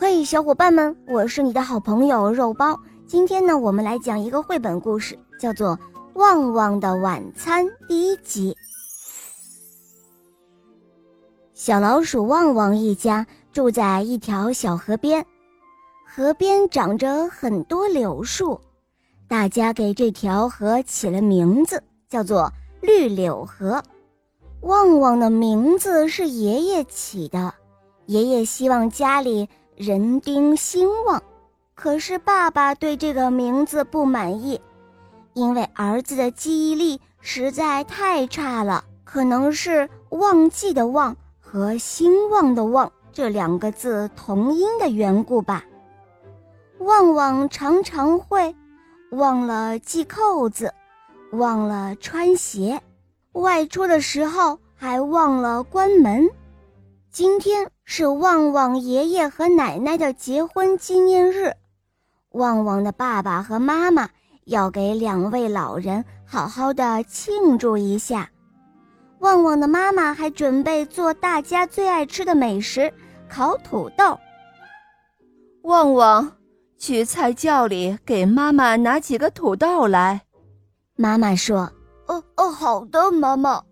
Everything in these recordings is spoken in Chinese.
嘿，小伙伴们，我是你的好朋友肉包。今天呢，我们来讲一个绘本故事，叫做《旺旺的晚餐》第一集。小老鼠旺旺一家住在一条小河边，河边长着很多柳树，大家给这条河起了名字，叫做绿柳河。旺旺的名字是爷爷起的，爷爷希望家里。人丁兴旺，可是爸爸对这个名字不满意，因为儿子的记忆力实在太差了，可能是“忘记”的“忘”和“兴旺”的“旺”这两个字同音的缘故吧。旺旺常常会忘了系扣子，忘了穿鞋，外出的时候还忘了关门。今天是旺旺爷爷和奶奶的结婚纪念日，旺旺的爸爸和妈妈要给两位老人好好的庆祝一下。旺旺的妈妈还准备做大家最爱吃的美食——烤土豆。旺旺，去菜窖里给妈妈拿几个土豆来。妈妈说：“哦哦，好的，妈妈。”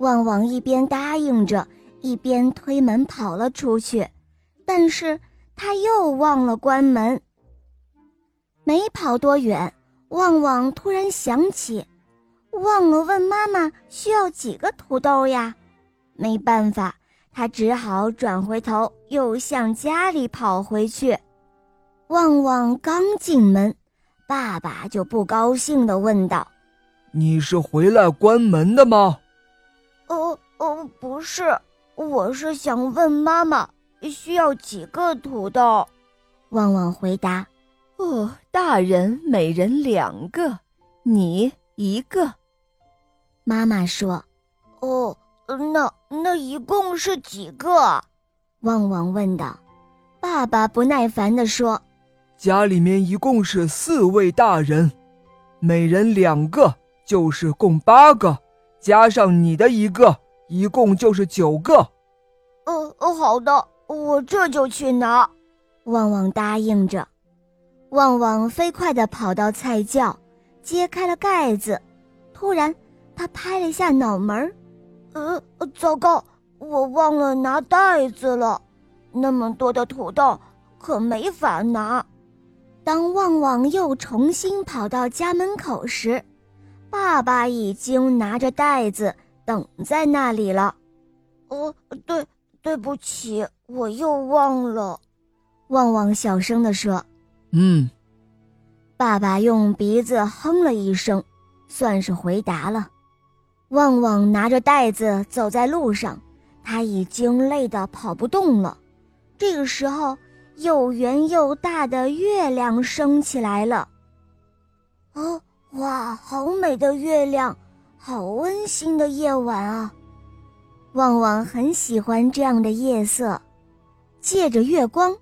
旺旺一边答应着。一边推门跑了出去，但是他又忘了关门。没跑多远，旺旺突然想起，忘了问妈妈需要几个土豆呀。没办法，他只好转回头，又向家里跑回去。旺旺刚进门，爸爸就不高兴地问道：“你是回来关门的吗？”“哦哦，不是。”我是想问妈妈需要几个土豆，旺旺回答：“哦，大人每人两个，你一个。”妈妈说：“哦，那那一共是几个？”旺旺问道。爸爸不耐烦地说：“家里面一共是四位大人，每人两个就是共八个，加上你的一个。”一共就是九个。哦哦，好的，我这就去拿。旺旺答应着。旺旺飞快地跑到菜窖，揭开了盖子。突然，他拍了一下脑门儿呃，糟糕，我忘了拿袋子了。那么多的土豆，可没法拿。当旺旺又重新跑到家门口时，爸爸已经拿着袋子。等在那里了，哦，对，对不起，我又忘了。旺旺小声地说：“嗯。”爸爸用鼻子哼了一声，算是回答了。旺旺拿着袋子走在路上，他已经累得跑不动了。这个时候，又圆又大的月亮升起来了。哦，哇，好美的月亮！好温馨的夜晚啊！旺旺很喜欢这样的夜色。借着月光，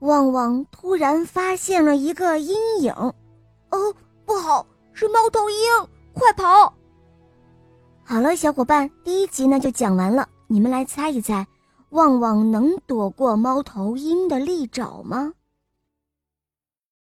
旺旺突然发现了一个阴影。哦，不好，是猫头鹰！快跑！好了，小伙伴，第一集呢就讲完了。你们来猜一猜，旺旺能躲过猫头鹰的利爪吗？